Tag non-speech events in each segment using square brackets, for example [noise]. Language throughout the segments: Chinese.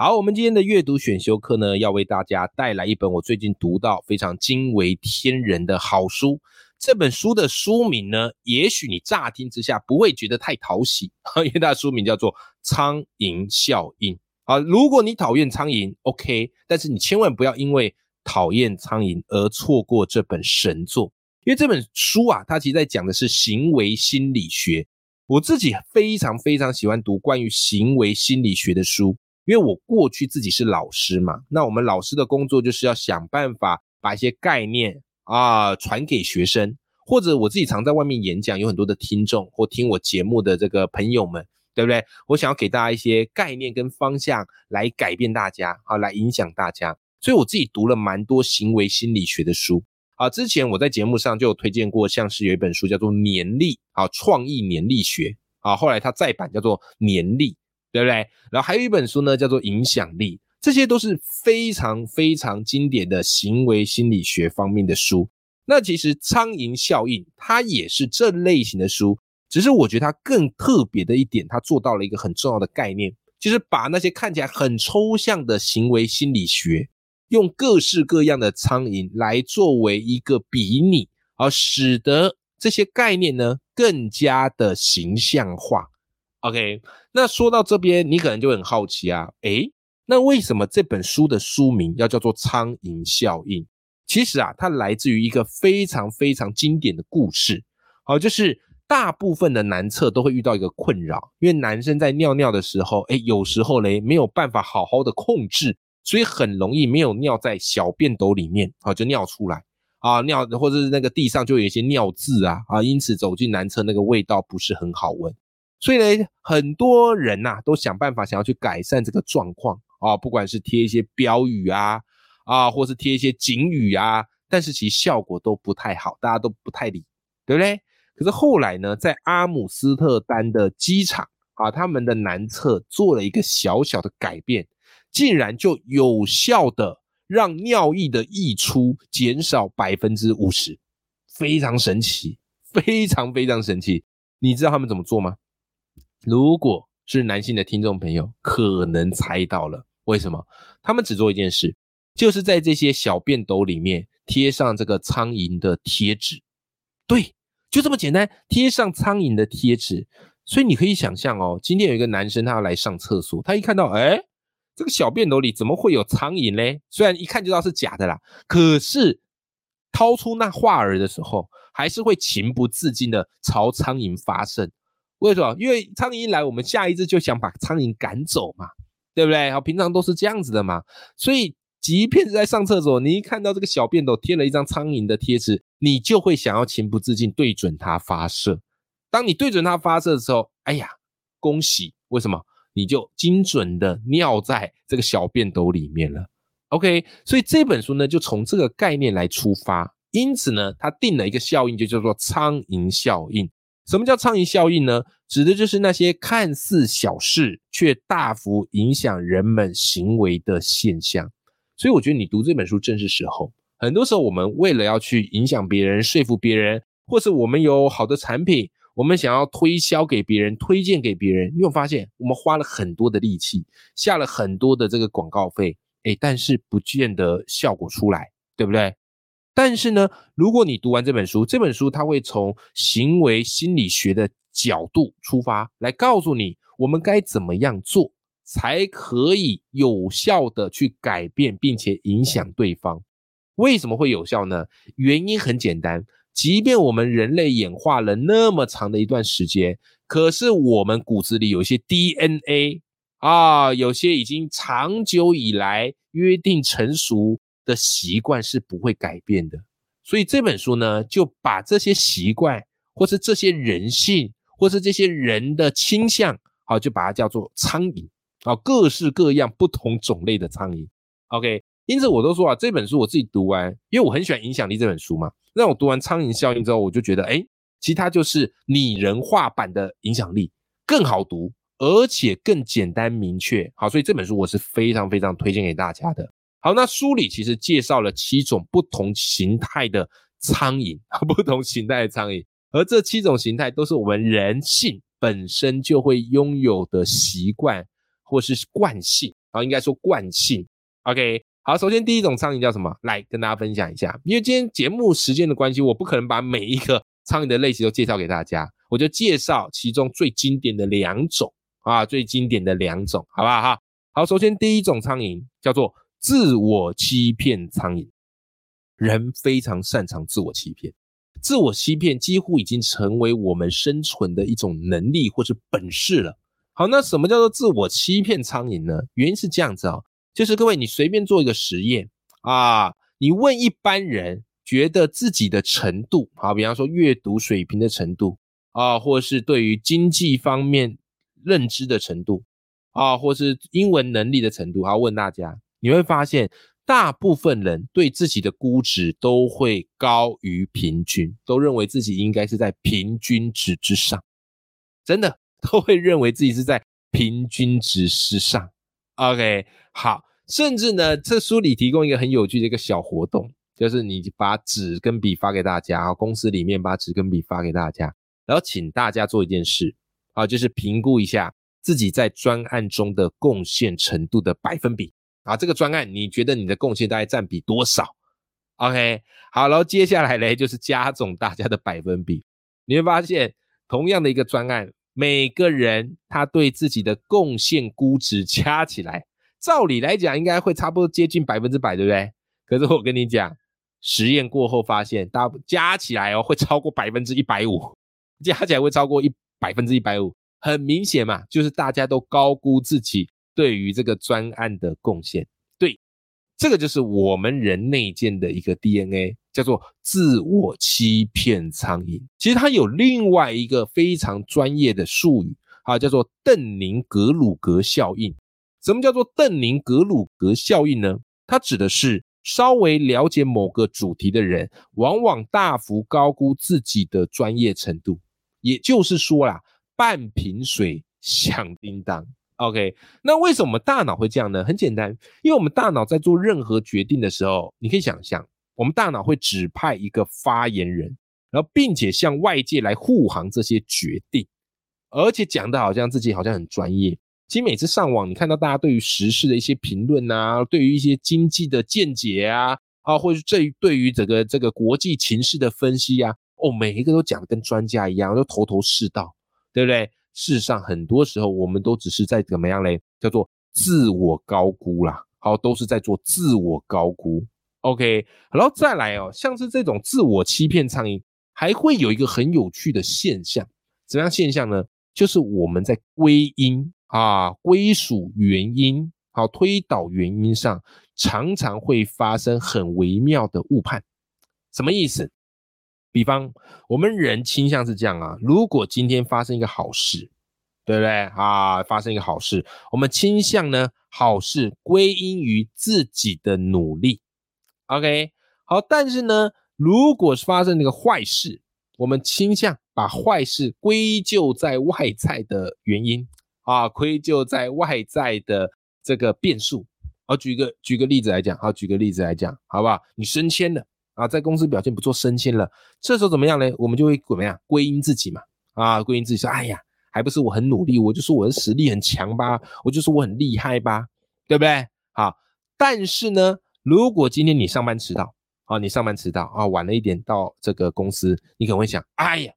好，我们今天的阅读选修课呢，要为大家带来一本我最近读到非常惊为天人的好书。这本书的书名呢，也许你乍听之下不会觉得太讨喜，[laughs] 因为它的书名叫做《苍蝇效应》啊。如果你讨厌苍蝇，OK，但是你千万不要因为讨厌苍蝇而错过这本神作，因为这本书啊，它其实在讲的是行为心理学。我自己非常非常喜欢读关于行为心理学的书。因为我过去自己是老师嘛，那我们老师的工作就是要想办法把一些概念啊传给学生，或者我自己常在外面演讲，有很多的听众或听我节目的这个朋友们，对不对？我想要给大家一些概念跟方向来改变大家，啊，来影响大家，所以我自己读了蛮多行为心理学的书啊。之前我在节目上就有推荐过，像是有一本书叫做《年历》啊，创意年历学啊，后来它再版叫做《年历》。对不对？然后还有一本书呢，叫做《影响力》，这些都是非常非常经典的行为心理学方面的书。那其实《苍蝇效应》它也是这类型的书，只是我觉得它更特别的一点，它做到了一个很重要的概念，就是把那些看起来很抽象的行为心理学，用各式各样的苍蝇来作为一个比拟，而使得这些概念呢更加的形象化。OK，那说到这边，你可能就很好奇啊，诶，那为什么这本书的书名要叫做《苍蝇效应》？其实啊，它来自于一个非常非常经典的故事。好，就是大部分的男厕都会遇到一个困扰，因为男生在尿尿的时候，诶，有时候嘞没有办法好好的控制，所以很容易没有尿在小便斗里面，好就尿出来啊，尿或者是那个地上就有一些尿渍啊啊，因此走进男厕那个味道不是很好闻。所以呢，很多人呐都想办法想要去改善这个状况啊，不管是贴一些标语啊，啊，或是贴一些警语啊，但是其实效果都不太好，大家都不太理，对不对？可是后来呢，在阿姆斯特丹的机场啊，他们的南侧做了一个小小的改变，竟然就有效的让尿液的溢出减少百分之五十，非常神奇，非常非常神奇。你知道他们怎么做吗？如果是男性的听众朋友，可能猜到了为什么？他们只做一件事，就是在这些小便斗里面贴上这个苍蝇的贴纸。对，就这么简单，贴上苍蝇的贴纸。所以你可以想象哦，今天有一个男生他要来上厕所，他一看到，哎，这个小便斗里怎么会有苍蝇嘞？虽然一看就知道是假的啦，可是掏出那画儿的时候，还是会情不自禁的朝苍蝇发射。为什么？因为苍蝇一来，我们下一次就想把苍蝇赶走嘛，对不对？好，平常都是这样子的嘛。所以，即便是在上厕所，你一看到这个小便斗贴了一张苍蝇的贴纸，你就会想要情不自禁对准它发射。当你对准它发射的时候，哎呀，恭喜！为什么？你就精准的尿在这个小便斗里面了。OK，所以这本书呢，就从这个概念来出发，因此呢，它定了一个效应，就叫做苍蝇效应。什么叫苍蝇效应呢？指的就是那些看似小事却大幅影响人们行为的现象。所以我觉得你读这本书正是时候。很多时候，我们为了要去影响别人、说服别人，或是我们有好的产品，我们想要推销给别人、推荐给别人，你有发现我们花了很多的力气，下了很多的这个广告费，诶，但是不见得效果出来，对不对？但是呢，如果你读完这本书，这本书它会从行为心理学的角度出发，来告诉你我们该怎么样做，才可以有效的去改变并且影响对方。为什么会有效呢？原因很简单，即便我们人类演化了那么长的一段时间，可是我们骨子里有一些 DNA 啊，有些已经长久以来约定成熟。的习惯是不会改变的，所以这本书呢，就把这些习惯，或是这些人性，或是这些人的倾向，好，就把它叫做苍蝇，啊，各式各样不同种类的苍蝇。OK，因此我都说啊，这本书我自己读完，因为我很喜欢《影响力》这本书嘛。那我读完《苍蝇效应》之后，我就觉得，哎，其实它就是拟人化版的影响力，更好读，而且更简单明确。好，所以这本书我是非常非常推荐给大家的。好，那书里其实介绍了七种不同形态的苍蝇，[laughs] 不同形态的苍蝇，而这七种形态都是我们人性本身就会拥有的习惯或是惯性。啊，应该说惯性。OK。好，首先第一种苍蝇叫什么？来跟大家分享一下。因为今天节目时间的关系，我不可能把每一个苍蝇的类型都介绍给大家，我就介绍其中最经典的两种啊，最经典的两种，好不好？哈，好，首先第一种苍蝇叫做自我欺骗苍蝇。人非常擅长自我欺骗，自我欺骗几乎已经成为我们生存的一种能力或是本事了。好，那什么叫做自我欺骗苍蝇呢？原因是这样子啊。就是各位，你随便做一个实验啊，你问一般人觉得自己的程度，好，比方说阅读水平的程度啊，或是对于经济方面认知的程度啊，或是英文能力的程度，好，问大家，你会发现大部分人对自己的估值都会高于平均，都认为自己应该是在平均值之上，真的 [laughs] 都会认为自己是在平均值之上。OK，好。甚至呢，这书里提供一个很有趣的一个小活动，就是你把纸跟笔发给大家，公司里面把纸跟笔发给大家，然后请大家做一件事，啊，就是评估一下自己在专案中的贡献程度的百分比，啊，这个专案你觉得你的贡献大概占比多少？OK，好，然后接下来呢，就是加总大家的百分比，你会发现同样的一个专案，每个人他对自己的贡献估值加起来。照理来讲，应该会差不多接近百分之百，对不对？可是我跟你讲，实验过后发现，大加起来哦，会超过百分之一百五，加起来会超过一百分之一百五，很明显嘛，就是大家都高估自己对于这个专案的贡献。对，这个就是我们人内建的一个 DNA，叫做自我欺骗苍蝇。其实它有另外一个非常专业的术语，啊，叫做邓宁格鲁格效应。什么叫做邓宁格鲁格效应呢？它指的是稍微了解某个主题的人，往往大幅高估自己的专业程度。也就是说啦，半瓶水响叮当。OK，那为什么大脑会这样呢？很简单，因为我们大脑在做任何决定的时候，你可以想象，我们大脑会指派一个发言人，然后并且向外界来护航这些决定，而且讲的好像自己好像很专业。其实每次上网，你看到大家对于时事的一些评论啊，对于一些经济的见解啊，啊，或者是这对于整个这个国际情势的分析啊，哦，每一个都讲的跟专家一样，都头头是道，对不对？事实上，很多时候我们都只是在怎么样嘞？叫做自我高估啦，好，都是在做自我高估。OK，然后再来哦，像是这种自我欺骗苍蝇，还会有一个很有趣的现象，怎样现象呢？就是我们在归因。啊，归属原因，好推导原因上，常常会发生很微妙的误判。什么意思？比方我们人倾向是这样啊，如果今天发生一个好事，对不对啊？发生一个好事，我们倾向呢，好事归因于自己的努力。OK，好，但是呢，如果是发生那个坏事，我们倾向把坏事归咎在外在的原因。啊，归咎在外在的这个变数。好，举个举个例子来讲，好，举个例子来讲，好不好？你升迁了啊，在公司表现不错，升迁了，这时候怎么样呢？我们就会怎么样？归因自己嘛，啊，归因自己说，哎呀，还不是我很努力，我就说我的实力很强吧，我就说我很厉害吧，对不对？好，但是呢，如果今天你上班迟到，啊，你上班迟到啊，晚了一点到这个公司，你可能会想，哎呀，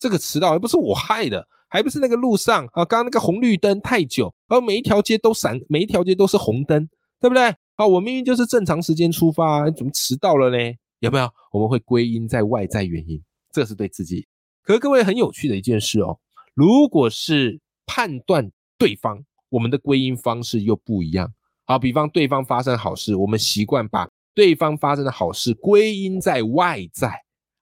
这个迟到又不是我害的。还不是那个路上啊，刚刚那个红绿灯太久，而每一条街都闪，每一条街都是红灯，对不对？啊，我明明就是正常时间出发，怎么迟到了呢？有没有？我们会归因在外在原因，这是对自己。可是各位很有趣的一件事哦，如果是判断对方，我们的归因方式又不一样。好，比方对方发生好事，我们习惯把对方发生的好事归因在外在。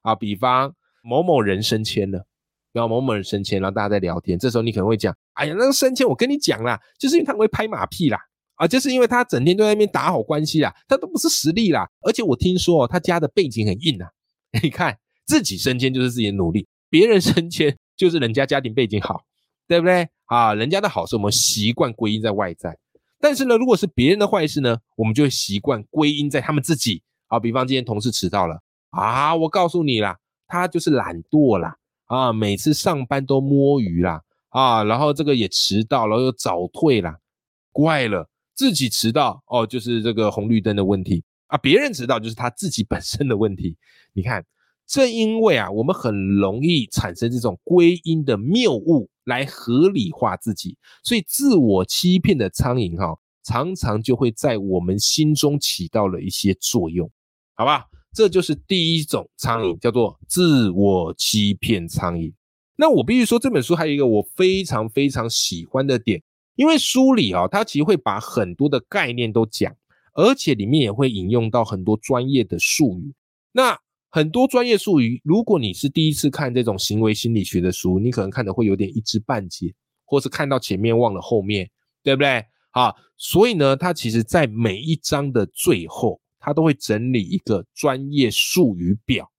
啊，比方某某人升迁了。然后某某人升迁，然后大家在聊天，这时候你可能会讲：“哎呀，那个升迁我跟你讲啦，就是因为他会拍马屁啦。”啊，就是因为他整天都在那边打好关系啦，他都不是实力啦。而且我听说哦他家的背景很硬啊，[laughs] 你看自己升迁就是自己的努力，别人升迁就是人家家庭背景好，对不对？啊，人家的好事我们习惯归因在外在，但是呢，如果是别人的坏事呢，我们就会习惯归因在他们自己。好，比方今天同事迟到了啊，我告诉你啦，他就是懒惰啦，啊，每次上班都摸鱼啦，啊，然后这个也迟到，然后又早退啦，怪了。自己迟到哦，就是这个红绿灯的问题啊；别人迟到就是他自己本身的问题。你看，正因为啊，我们很容易产生这种归因的谬误来合理化自己，所以自我欺骗的苍蝇哈，常常就会在我们心中起到了一些作用，好吧？这就是第一种苍蝇，叫做自我欺骗苍蝇。那我必须说，这本书还有一个我非常非常喜欢的点。因为书里啊，它其实会把很多的概念都讲，而且里面也会引用到很多专业的术语。那很多专业术语，如果你是第一次看这种行为心理学的书，你可能看的会有点一知半解，或是看到前面忘了后面，对不对？啊，所以呢，它其实在每一章的最后，它都会整理一个专业术语表。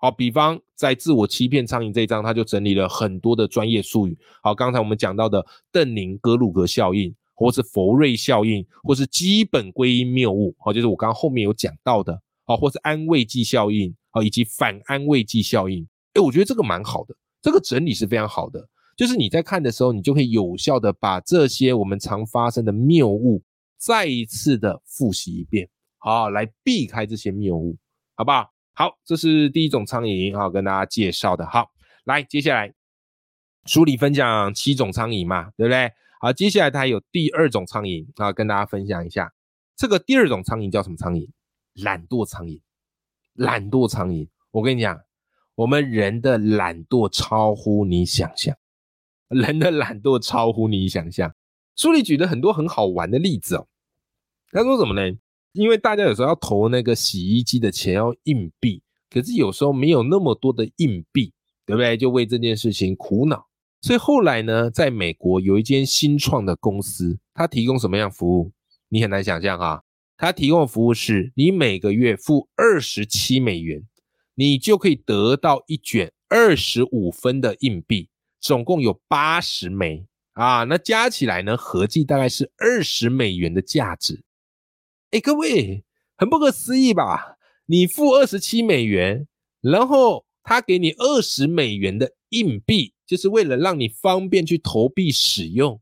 好，比方在自我欺骗苍蝇这一章，他就整理了很多的专业术语。好，刚才我们讲到的邓宁格鲁格效应，或是佛瑞效应，或是基本归因谬误，好，就是我刚刚后面有讲到的，好，或是安慰剂效应，好，以及反安慰剂效应。哎，我觉得这个蛮好的，这个整理是非常好的，就是你在看的时候，你就可以有效的把这些我们常发生的谬误再一次的复习一遍，好，来避开这些谬误，好不好？好，这是第一种苍蝇啊，跟大家介绍的。好，来，接下来书里分享七种苍蝇嘛，对不对？好，接下来它有第二种苍蝇啊，跟大家分享一下。这个第二种苍蝇叫什么苍蝇？懒惰苍蝇。懒惰苍蝇，我跟你讲，我们人的懒惰超乎你想象，人的懒惰超乎你想象。书里举了很多很好玩的例子哦。他说什么呢？因为大家有时候要投那个洗衣机的钱要硬币，可是有时候没有那么多的硬币，对不对？就为这件事情苦恼。所以后来呢，在美国有一间新创的公司，它提供什么样服务？你很难想象啊！它提供的服务是，你每个月付二十七美元，你就可以得到一卷二十五分的硬币，总共有八十枚啊！那加起来呢，合计大概是二十美元的价值。哎，各位，很不可思议吧？你付二十七美元，然后他给你二十美元的硬币，就是为了让你方便去投币使用。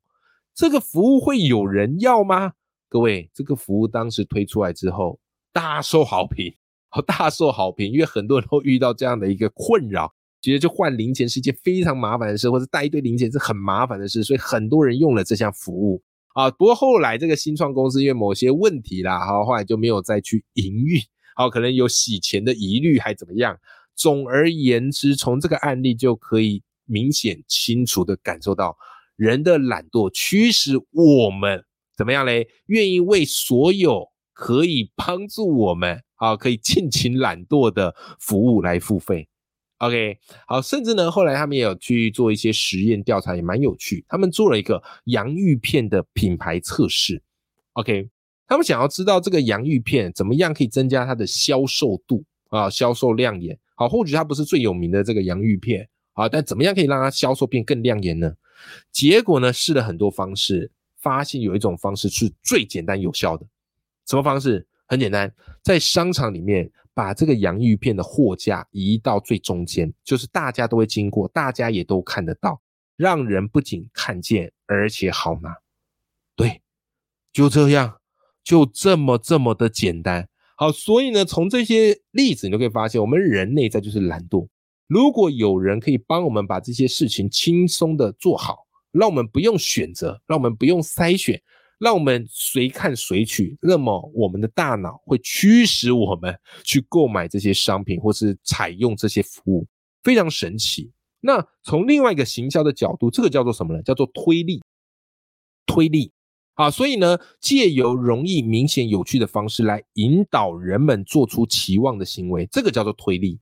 这个服务会有人要吗？各位，这个服务当时推出来之后，大受好评，好大受好评，因为很多人都遇到这样的一个困扰，觉得就换零钱是一件非常麻烦的事，或者带一堆零钱是很麻烦的事，所以很多人用了这项服务。啊，不过后来这个新创公司因为某些问题啦，好，后来就没有再去营运，好，可能有洗钱的疑虑还怎么样。总而言之，从这个案例就可以明显清楚的感受到，人的懒惰驱使我们怎么样嘞？愿意为所有可以帮助我们啊，可以尽情懒惰的服务来付费。OK，好，甚至呢，后来他们也有去做一些实验调查，也蛮有趣。他们做了一个洋芋片的品牌测试。OK，他们想要知道这个洋芋片怎么样可以增加它的销售度啊，销售亮眼。好，或许它不是最有名的这个洋芋片啊，但怎么样可以让它销售变更亮眼呢？结果呢，试了很多方式，发现有一种方式是最简单有效的。什么方式？很简单，在商场里面。把这个洋芋片的货架移到最中间，就是大家都会经过，大家也都看得到，让人不仅看见，而且好拿。对，就这样，就这么这么的简单。好，所以呢，从这些例子你就可以发现，我们人内在就是懒惰。如果有人可以帮我们把这些事情轻松的做好，让我们不用选择，让我们不用筛选。让我们随看随取，那么我们的大脑会驱使我们去购买这些商品，或是采用这些服务，非常神奇。那从另外一个行销的角度，这个叫做什么呢？叫做推力。推力啊，所以呢，借由容易、明显、有趣的方式来引导人们做出期望的行为，这个叫做推力。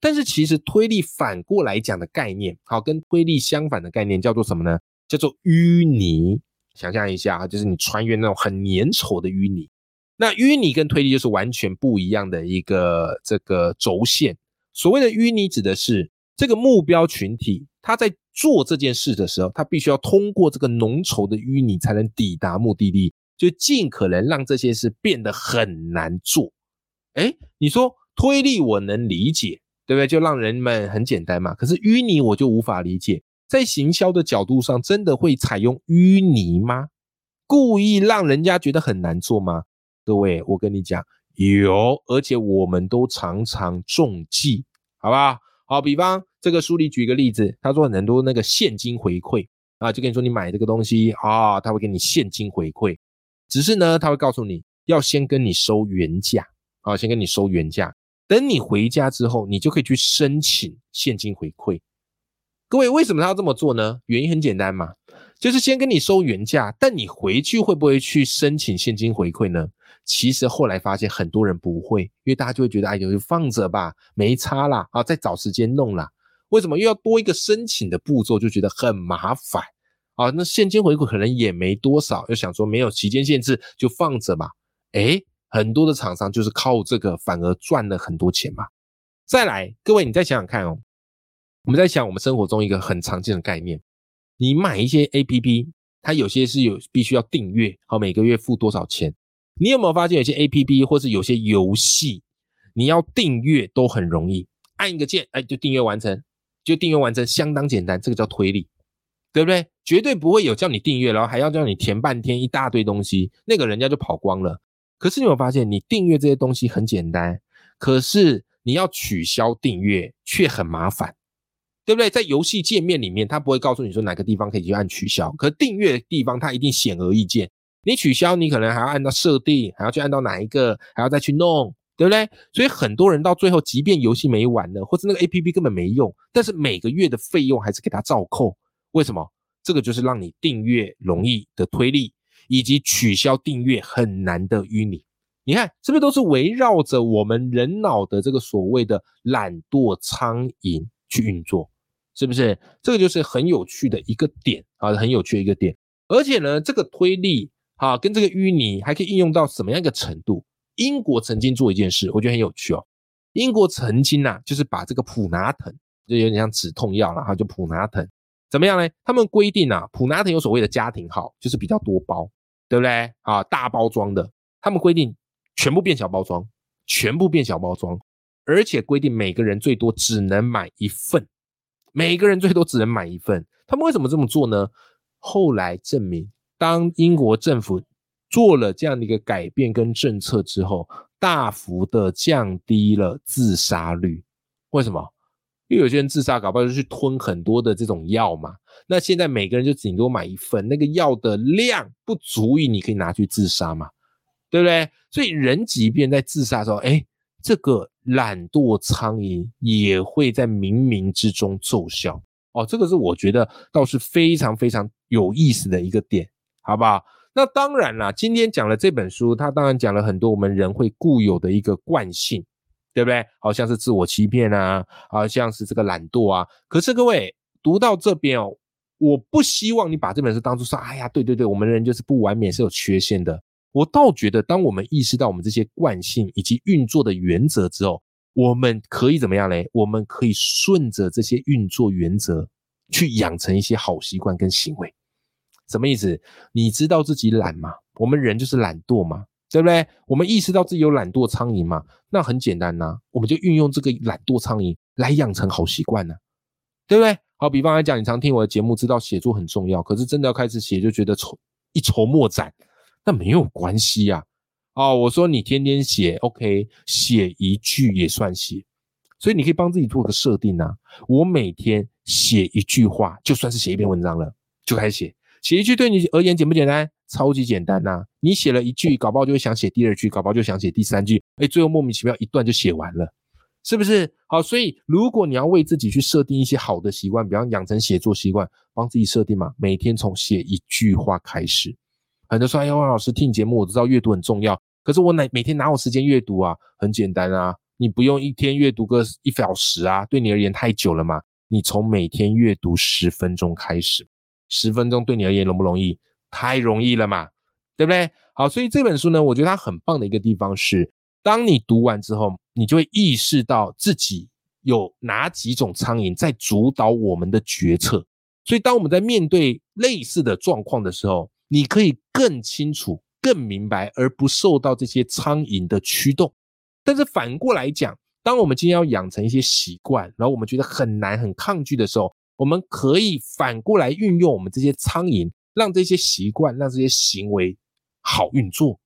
但是其实推力反过来讲的概念，好，跟推力相反的概念叫做什么呢？叫做淤泥。想象一下啊，就是你穿越那种很粘稠的淤泥。那淤泥跟推力就是完全不一样的一个这个轴线。所谓的淤泥指的是这个目标群体，他在做这件事的时候，他必须要通过这个浓稠的淤泥才能抵达目的地，就尽可能让这些事变得很难做。哎，你说推力我能理解，对不对？就让人们很简单嘛。可是淤泥我就无法理解。在行销的角度上，真的会采用淤泥吗？故意让人家觉得很难做吗？各位，我跟你讲，有，而且我们都常常中计，好不好？好，比方这个书里举个例子，他说很多那个现金回馈啊，就跟你说你买这个东西啊，他会给你现金回馈，只是呢，他会告诉你要先跟你收原价啊，先跟你收原价，等你回家之后，你就可以去申请现金回馈。各位，为什么他要这么做呢？原因很简单嘛，就是先跟你收原价，但你回去会不会去申请现金回馈呢？其实后来发现很多人不会，因为大家就会觉得，哎呦，就放着吧，没差啦，啊，再找时间弄啦。为什么又要多一个申请的步骤，就觉得很麻烦啊？那现金回馈可能也没多少，又想说没有期间限制，就放着吧。哎，很多的厂商就是靠这个反而赚了很多钱嘛。再来，各位你再想想看哦。我们在想我们生活中一个很常见的概念，你买一些 A P P，它有些是有必须要订阅，好每个月付多少钱？你有没有发现有些 A P P 或是有些游戏，你要订阅都很容易，按一个键，哎，就订阅完成，就订阅完成，相当简单，这个叫推力，对不对？绝对不会有叫你订阅，然后还要叫你填半天一大堆东西，那个人家就跑光了。可是你有发现，你订阅这些东西很简单，可是你要取消订阅却很麻烦。对不对？在游戏界面里面，它不会告诉你说哪个地方可以去按取消，可订阅的地方它一定显而易见。你取消，你可能还要按到设定，还要去按到哪一个，还要再去弄，对不对？所以很多人到最后，即便游戏没玩了，或者那个 A P P 根本没用，但是每个月的费用还是给他照扣。为什么？这个就是让你订阅容易的推力，以及取消订阅很难的淤泥。你看，是不是都是围绕着我们人脑的这个所谓的懒惰苍蝇去运作？是不是这个就是很有趣的一个点啊？很有趣的一个点，而且呢，这个推力啊，跟这个淤泥还可以应用到什么样一个程度？英国曾经做一件事，我觉得很有趣哦。英国曾经呐，就是把这个普拿疼，就有点像止痛药了哈，就普拿疼怎么样呢？他们规定啊，普拿疼有所谓的家庭号，就是比较多包，对不对啊？大包装的，他们规定全部变小包装，全部变小包装，而且规定每个人最多只能买一份。每个人最多只能买一份，他们为什么这么做呢？后来证明，当英国政府做了这样的一个改变跟政策之后，大幅的降低了自杀率。为什么？因为有些人自杀搞不好就去吞很多的这种药嘛。那现在每个人就顶多买一份，那个药的量不足以你可以拿去自杀嘛，对不对？所以人即便在自杀的时候，哎。这个懒惰苍蝇也会在冥冥之中奏效哦，这个是我觉得倒是非常非常有意思的一个点，好不好？那当然啦，今天讲了这本书，它当然讲了很多我们人会固有的一个惯性，对不对？好像是自我欺骗啊，好像是这个懒惰啊。可是各位读到这边哦，我不希望你把这本书当做说，哎呀，对对对，我们人就是不完美，是有缺陷的。我倒觉得，当我们意识到我们这些惯性以及运作的原则之后，我们可以怎么样嘞？我们可以顺着这些运作原则去养成一些好习惯跟行为。什么意思？你知道自己懒吗？我们人就是懒惰嘛，对不对？我们意识到自己有懒惰苍蝇嘛？那很简单呐，我们就运用这个懒惰苍蝇来养成好习惯呢，对不对？好，比方来讲，你常听我的节目，知道写作很重要，可是真的要开始写，就觉得愁一筹莫展。那没有关系呀，哦，我说你天天写，OK，写一句也算写，所以你可以帮自己做个设定啊。我每天写一句话，就算是写一篇文章了，就开始写。写一句对你而言简不简单？超级简单呐！你写了一句，搞不好就会想写第二句，搞不好就想写第三句，哎，最后莫名其妙一段就写完了，是不是？好，所以如果你要为自己去设定一些好的习惯，比方养成写作习惯，帮自己设定嘛，每天从写一句话开始。很多说：“哎，王老师听节目，我知道阅读很重要，可是我哪每天哪有时间阅读啊？很简单啊，你不用一天阅读个一小时啊，对你而言太久了嘛。你从每天阅读十分钟开始，十分钟对你而言容不容易？太容易了嘛，对不对？好，所以这本书呢，我觉得它很棒的一个地方是，当你读完之后，你就会意识到自己有哪几种苍蝇在主导我们的决策。所以，当我们在面对类似的状况的时候，你可以更清楚、更明白，而不受到这些苍蝇的驱动。但是反过来讲，当我们今天要养成一些习惯，然后我们觉得很难、很抗拒的时候，我们可以反过来运用我们这些苍蝇，让这些习惯、让这些行为好运作，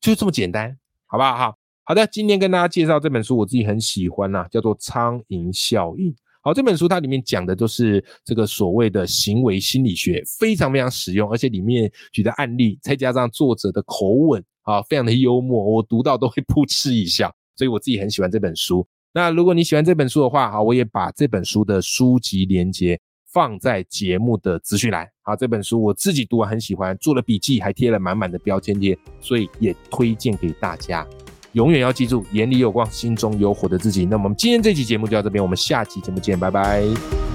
就这么简单，好不好？好好的，今天跟大家介绍这本书，我自己很喜欢呐，叫做《苍蝇效应》。好，这本书它里面讲的都是这个所谓的行为心理学，非常非常实用，而且里面举的案例，再加上作者的口吻啊，非常的幽默，我读到都会噗嗤一笑，所以我自己很喜欢这本书。那如果你喜欢这本书的话，好，我也把这本书的书籍连接放在节目的资讯栏。好，这本书我自己读完很喜欢，做了笔记，还贴了满满的标签贴，所以也推荐给大家。永远要记住，眼里有光，心中有火的自己。那么我们今天这期节目就到这边，我们下期节目见，拜拜。